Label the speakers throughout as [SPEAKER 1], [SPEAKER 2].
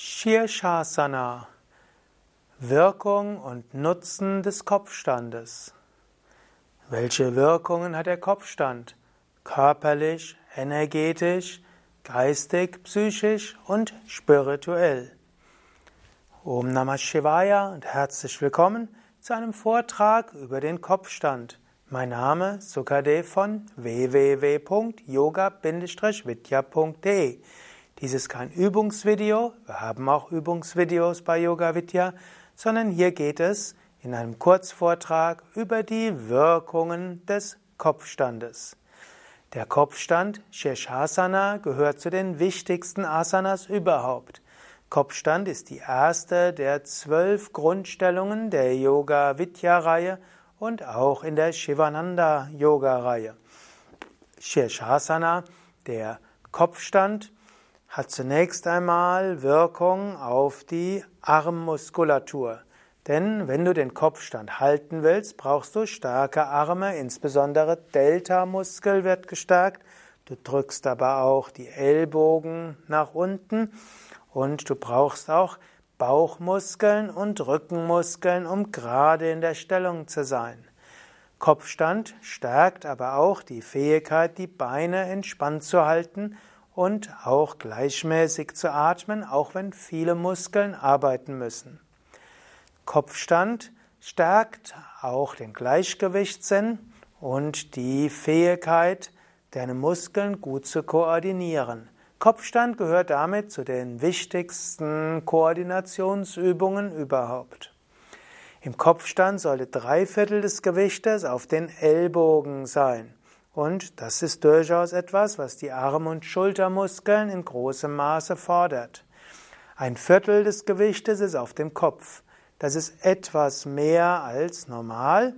[SPEAKER 1] Shirshasana Wirkung und Nutzen des Kopfstandes. Welche Wirkungen hat der Kopfstand? Körperlich, energetisch, geistig, psychisch und spirituell. Om Namah Shivaya und herzlich willkommen zu einem Vortrag über den Kopfstand. Mein Name Sukadev von www.yoga-vidya.de dies ist kein Übungsvideo, wir haben auch Übungsvideos bei Yoga Vidya, sondern hier geht es in einem Kurzvortrag über die Wirkungen des Kopfstandes. Der Kopfstand, Shirshasana, gehört zu den wichtigsten Asanas überhaupt. Kopfstand ist die erste der zwölf Grundstellungen der Yoga Vidya Reihe und auch in der Shivananda Yoga Reihe. Shirshasana, der Kopfstand, hat zunächst einmal Wirkung auf die Armmuskulatur. Denn wenn du den Kopfstand halten willst, brauchst du starke Arme, insbesondere Delta-Muskel wird gestärkt. Du drückst aber auch die Ellbogen nach unten und du brauchst auch Bauchmuskeln und Rückenmuskeln, um gerade in der Stellung zu sein. Kopfstand stärkt aber auch die Fähigkeit, die Beine entspannt zu halten und auch gleichmäßig zu atmen, auch wenn viele Muskeln arbeiten müssen. Kopfstand stärkt auch den Gleichgewichtssinn und die Fähigkeit, deine Muskeln gut zu koordinieren. Kopfstand gehört damit zu den wichtigsten Koordinationsübungen überhaupt. Im Kopfstand sollte drei Viertel des Gewichtes auf den Ellbogen sein. Und das ist durchaus etwas, was die Arm- und Schultermuskeln in großem Maße fordert. Ein Viertel des Gewichtes ist auf dem Kopf. Das ist etwas mehr als normal,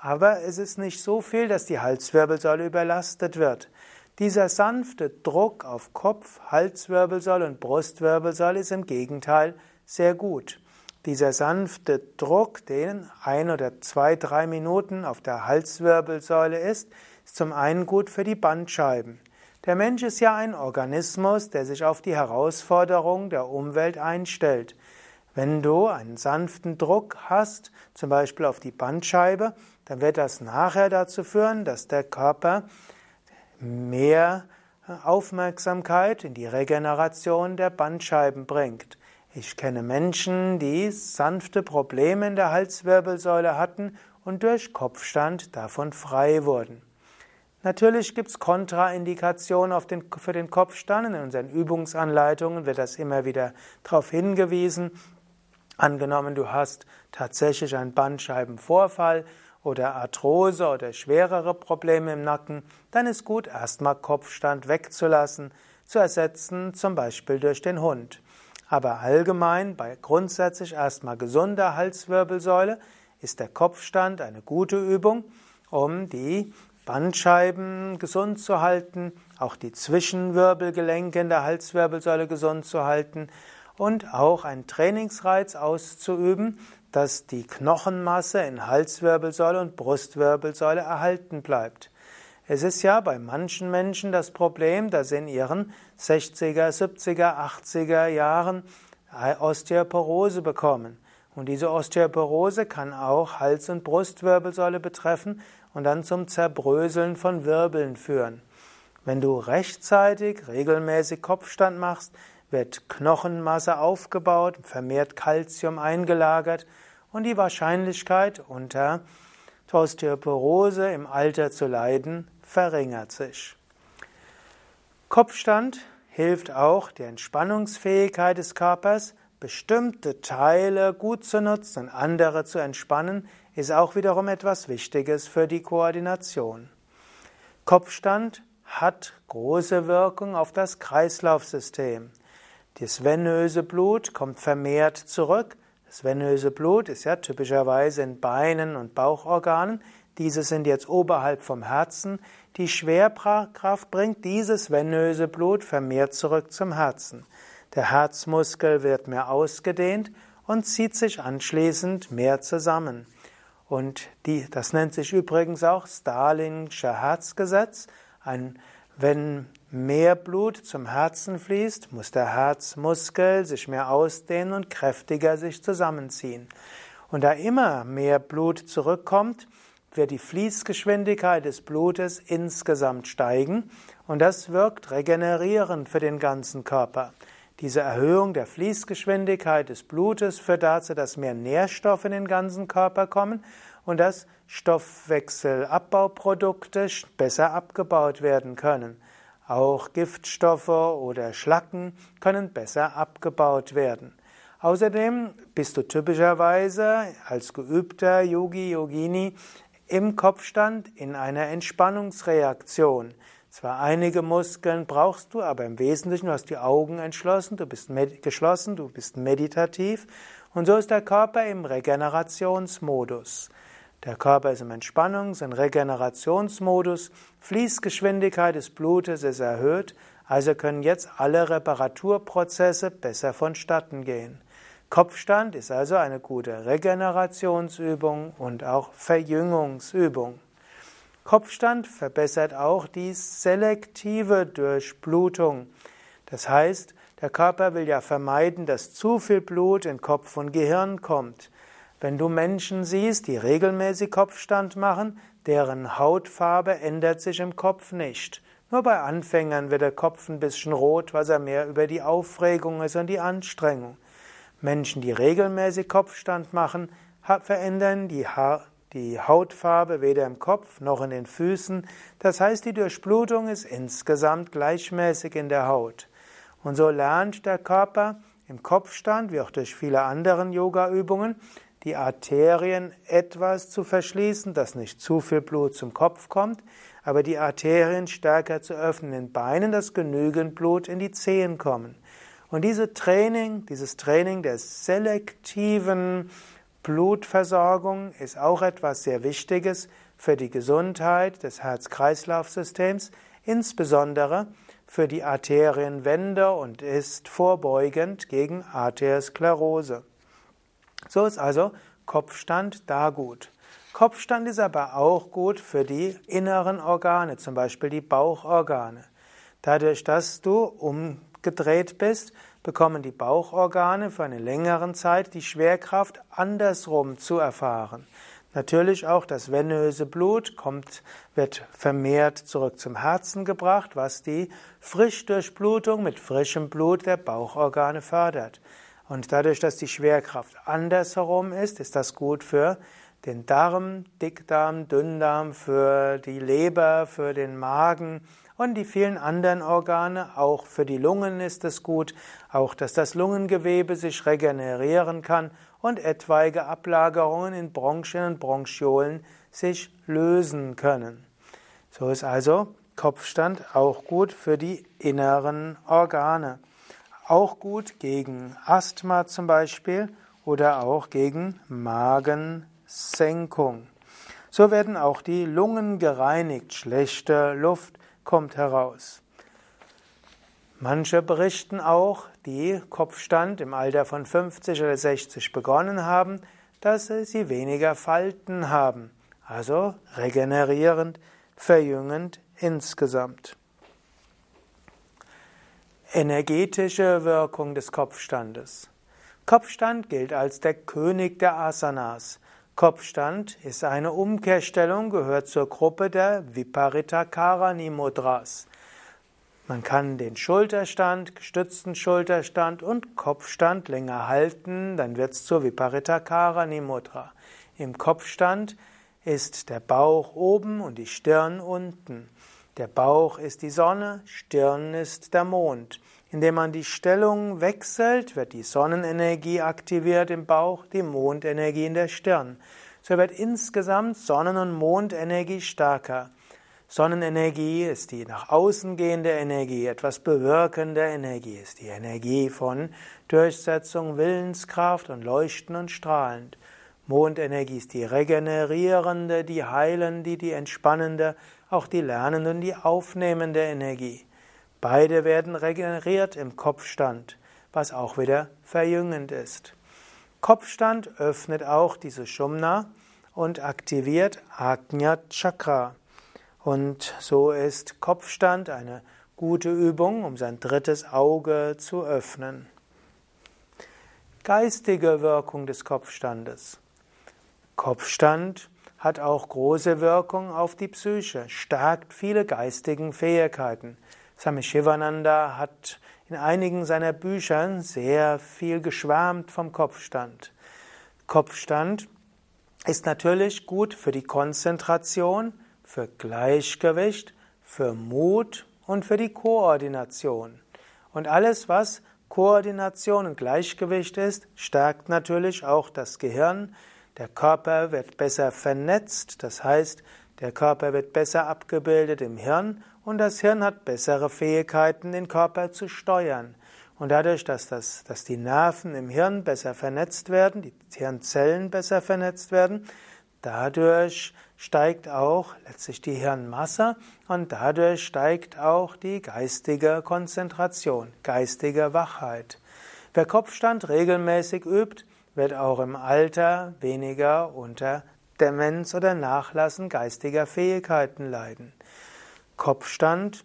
[SPEAKER 1] aber es ist nicht so viel, dass die Halswirbelsäule überlastet wird. Dieser sanfte Druck auf Kopf, Halswirbelsäule und Brustwirbelsäule ist im Gegenteil sehr gut. Dieser sanfte Druck, den ein oder zwei, drei Minuten auf der Halswirbelsäule ist, zum einen gut für die Bandscheiben. Der Mensch ist ja ein Organismus, der sich auf die Herausforderung der Umwelt einstellt. Wenn du einen sanften Druck hast, zum Beispiel auf die Bandscheibe, dann wird das nachher dazu führen, dass der Körper mehr Aufmerksamkeit in die Regeneration der Bandscheiben bringt. Ich kenne Menschen, die sanfte Probleme in der Halswirbelsäule hatten und durch Kopfstand davon frei wurden. Natürlich gibt es Kontraindikationen den, für den Kopfstand. In unseren Übungsanleitungen wird das immer wieder darauf hingewiesen. Angenommen, du hast tatsächlich einen Bandscheibenvorfall oder Arthrose oder schwerere Probleme im Nacken, dann ist gut, erstmal Kopfstand wegzulassen, zu ersetzen, zum Beispiel durch den Hund. Aber allgemein, bei grundsätzlich erstmal gesunder Halswirbelsäule, ist der Kopfstand eine gute Übung, um die Bandscheiben gesund zu halten, auch die Zwischenwirbelgelenke in der Halswirbelsäule gesund zu halten und auch einen Trainingsreiz auszuüben, dass die Knochenmasse in Halswirbelsäule und Brustwirbelsäule erhalten bleibt. Es ist ja bei manchen Menschen das Problem, dass in ihren 60er, 70er, 80er Jahren Osteoporose bekommen. Und diese Osteoporose kann auch Hals- und Brustwirbelsäule betreffen und dann zum Zerbröseln von Wirbeln führen. Wenn du rechtzeitig regelmäßig Kopfstand machst, wird Knochenmasse aufgebaut, vermehrt Kalzium eingelagert und die Wahrscheinlichkeit unter Osteoporose im Alter zu leiden verringert sich. Kopfstand hilft auch der Entspannungsfähigkeit des Körpers, bestimmte Teile gut zu nutzen und andere zu entspannen, ist auch wiederum etwas Wichtiges für die Koordination. Kopfstand hat große Wirkung auf das Kreislaufsystem. Das venöse Blut kommt vermehrt zurück. Das venöse Blut ist ja typischerweise in Beinen und Bauchorganen. Diese sind jetzt oberhalb vom Herzen. Die Schwerkraft bringt dieses venöse Blut vermehrt zurück zum Herzen. Der Herzmuskel wird mehr ausgedehnt und zieht sich anschließend mehr zusammen. Und die, das nennt sich übrigens auch Stalinsche Herzgesetz. Ein, wenn mehr Blut zum Herzen fließt, muss der Herzmuskel sich mehr ausdehnen und kräftiger sich zusammenziehen. Und da immer mehr Blut zurückkommt, wird die Fließgeschwindigkeit des Blutes insgesamt steigen und das wirkt regenerierend für den ganzen Körper. Diese Erhöhung der Fließgeschwindigkeit des Blutes führt dazu, dass mehr Nährstoffe in den ganzen Körper kommen und dass Stoffwechselabbauprodukte besser abgebaut werden können. Auch Giftstoffe oder Schlacken können besser abgebaut werden. Außerdem bist du typischerweise als geübter Yogi, Yogini im Kopfstand in einer Entspannungsreaktion. Zwar einige Muskeln brauchst du, aber im Wesentlichen du hast die Augen entschlossen, du bist geschlossen, du bist meditativ und so ist der Körper im Regenerationsmodus. Der Körper ist im Entspannungs- und Regenerationsmodus, Fließgeschwindigkeit des Blutes ist erhöht, also können jetzt alle Reparaturprozesse besser vonstatten gehen. Kopfstand ist also eine gute Regenerationsübung und auch Verjüngungsübung. Kopfstand verbessert auch die selektive Durchblutung. Das heißt, der Körper will ja vermeiden, dass zu viel Blut in Kopf und Gehirn kommt. Wenn du Menschen siehst, die regelmäßig Kopfstand machen, deren Hautfarbe ändert sich im Kopf nicht. Nur bei Anfängern wird der Kopf ein bisschen rot, was er mehr über die Aufregung ist und die Anstrengung. Menschen, die regelmäßig Kopfstand machen, verändern die, ha die Hautfarbe weder im Kopf noch in den Füßen. Das heißt, die Durchblutung ist insgesamt gleichmäßig in der Haut. Und so lernt der Körper im Kopfstand, wie auch durch viele andere Yoga-Übungen, die Arterien etwas zu verschließen, dass nicht zu viel Blut zum Kopf kommt, aber die Arterien stärker zu öffnen in Beinen, dass genügend Blut in die Zehen kommen. Und diese Training, dieses Training der selektiven Blutversorgung ist auch etwas sehr Wichtiges für die Gesundheit des Herz-Kreislauf-Systems, insbesondere für die Arterienwände und ist vorbeugend gegen Arteriosklerose. So ist also Kopfstand da gut. Kopfstand ist aber auch gut für die inneren Organe, zum Beispiel die Bauchorgane. Dadurch, dass du um gedreht bist, bekommen die Bauchorgane für eine längere Zeit die Schwerkraft andersrum zu erfahren. Natürlich auch das venöse Blut kommt, wird vermehrt zurück zum Herzen gebracht, was die Frischdurchblutung mit frischem Blut der Bauchorgane fördert. Und dadurch, dass die Schwerkraft andersherum ist, ist das gut für den Darm, Dickdarm, Dünndarm, für die Leber, für den Magen, und die vielen anderen Organe. Auch für die Lungen ist es gut, auch dass das Lungengewebe sich regenerieren kann und etwaige Ablagerungen in Bronchien und Bronchiolen sich lösen können. So ist also Kopfstand auch gut für die inneren Organe. Auch gut gegen Asthma zum Beispiel oder auch gegen Magensenkung. So werden auch die Lungen gereinigt. Schlechte Luft kommt heraus. Manche berichten auch, die Kopfstand im Alter von 50 oder 60 begonnen haben, dass sie weniger Falten haben, also regenerierend, verjüngend insgesamt. Energetische Wirkung des Kopfstandes. Kopfstand gilt als der König der Asanas. Kopfstand ist eine Umkehrstellung, gehört zur Gruppe der Viparita Karani Mudras. Man kann den Schulterstand, gestützten Schulterstand und Kopfstand länger halten, dann wird es zur Viparita Karani Mudra. Im Kopfstand ist der Bauch oben und die Stirn unten. Der Bauch ist die Sonne, Stirn ist der Mond. Indem man die Stellung wechselt, wird die Sonnenenergie aktiviert im Bauch, die Mondenergie in der Stirn. So wird insgesamt Sonnen- und Mondenergie stärker. Sonnenenergie ist die nach außen gehende Energie, etwas bewirkende Energie, ist die Energie von Durchsetzung, Willenskraft und Leuchten und Strahlend. Mondenergie ist die regenerierende, die heilende, die entspannende, auch die lernende und die aufnehmende Energie. Beide werden regeneriert im Kopfstand, was auch wieder verjüngend ist. Kopfstand öffnet auch diese Shumna und aktiviert Ajna Chakra. Und so ist Kopfstand eine gute Übung, um sein drittes Auge zu öffnen. Geistige Wirkung des Kopfstandes. Kopfstand hat auch große Wirkung auf die Psyche, stärkt viele geistigen Fähigkeiten. Swami Shivananda hat in einigen seiner Bücher sehr viel geschwärmt vom Kopfstand. Kopfstand ist natürlich gut für die Konzentration, für Gleichgewicht, für Mut und für die Koordination. Und alles, was Koordination und Gleichgewicht ist, stärkt natürlich auch das Gehirn. Der Körper wird besser vernetzt, das heißt, der Körper wird besser abgebildet im Hirn und das Hirn hat bessere Fähigkeiten, den Körper zu steuern. Und dadurch, dass, das, dass die Nerven im Hirn besser vernetzt werden, die Hirnzellen besser vernetzt werden, dadurch steigt auch letztlich die Hirnmasse und dadurch steigt auch die geistige Konzentration, geistige Wachheit. Wer Kopfstand regelmäßig übt, wird auch im Alter weniger unter Demenz oder Nachlassen geistiger Fähigkeiten leiden. Kopfstand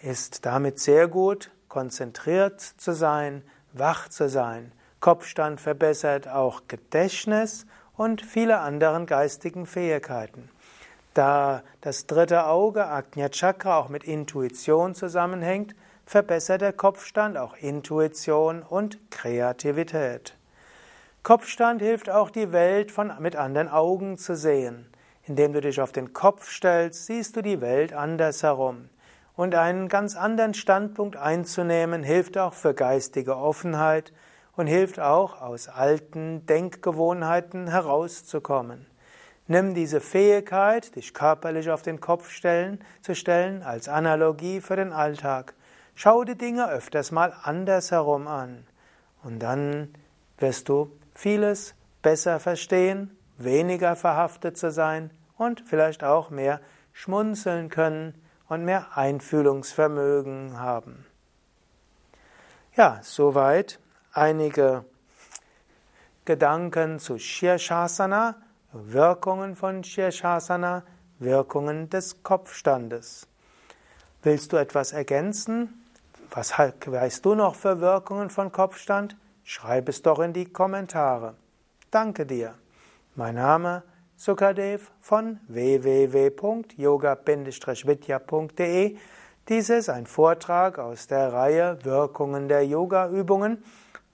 [SPEAKER 1] ist damit sehr gut konzentriert zu sein, wach zu sein. Kopfstand verbessert auch Gedächtnis und viele andere geistigen Fähigkeiten. Da das dritte Auge, Ajna Chakra, auch mit Intuition zusammenhängt, verbessert der Kopfstand auch Intuition und Kreativität. Kopfstand hilft auch die Welt von, mit anderen Augen zu sehen. Indem du dich auf den Kopf stellst, siehst du die Welt andersherum. Und einen ganz anderen Standpunkt einzunehmen, hilft auch für geistige Offenheit und hilft auch, aus alten Denkgewohnheiten herauszukommen. Nimm diese Fähigkeit, dich körperlich auf den Kopf stellen, zu stellen, als Analogie für den Alltag. Schau die Dinge öfters mal andersherum an. Und dann wirst du vieles besser verstehen, weniger verhaftet zu sein und vielleicht auch mehr schmunzeln können und mehr Einfühlungsvermögen haben. Ja, soweit einige Gedanken zu Shirshasana, Wirkungen von Shirshasana, Wirkungen des Kopfstandes. Willst du etwas ergänzen? Was weißt du noch für Wirkungen von Kopfstand? Schreib es doch in die Kommentare. Danke dir. Mein Name Sukadev von www.yoga-vidya.de. Dies ist ein Vortrag aus der Reihe Wirkungen der Yoga-Übungen,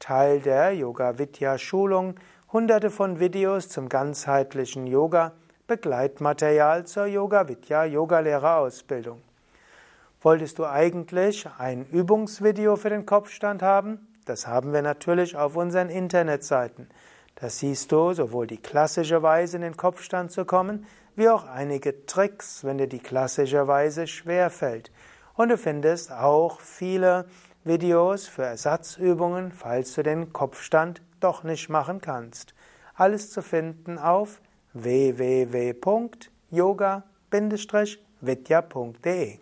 [SPEAKER 1] Teil der Yoga-Vidya-Schulung, hunderte von Videos zum ganzheitlichen Yoga, Begleitmaterial zur Yoga-Vidya-Yogalehrerausbildung. Wolltest du eigentlich ein Übungsvideo für den Kopfstand haben? Das haben wir natürlich auf unseren Internetseiten. Da siehst du sowohl die klassische Weise in den Kopfstand zu kommen, wie auch einige Tricks, wenn dir die klassische Weise schwerfällt. Und du findest auch viele Videos für Ersatzübungen, falls du den Kopfstand doch nicht machen kannst. Alles zu finden auf www.yoga-vidya.de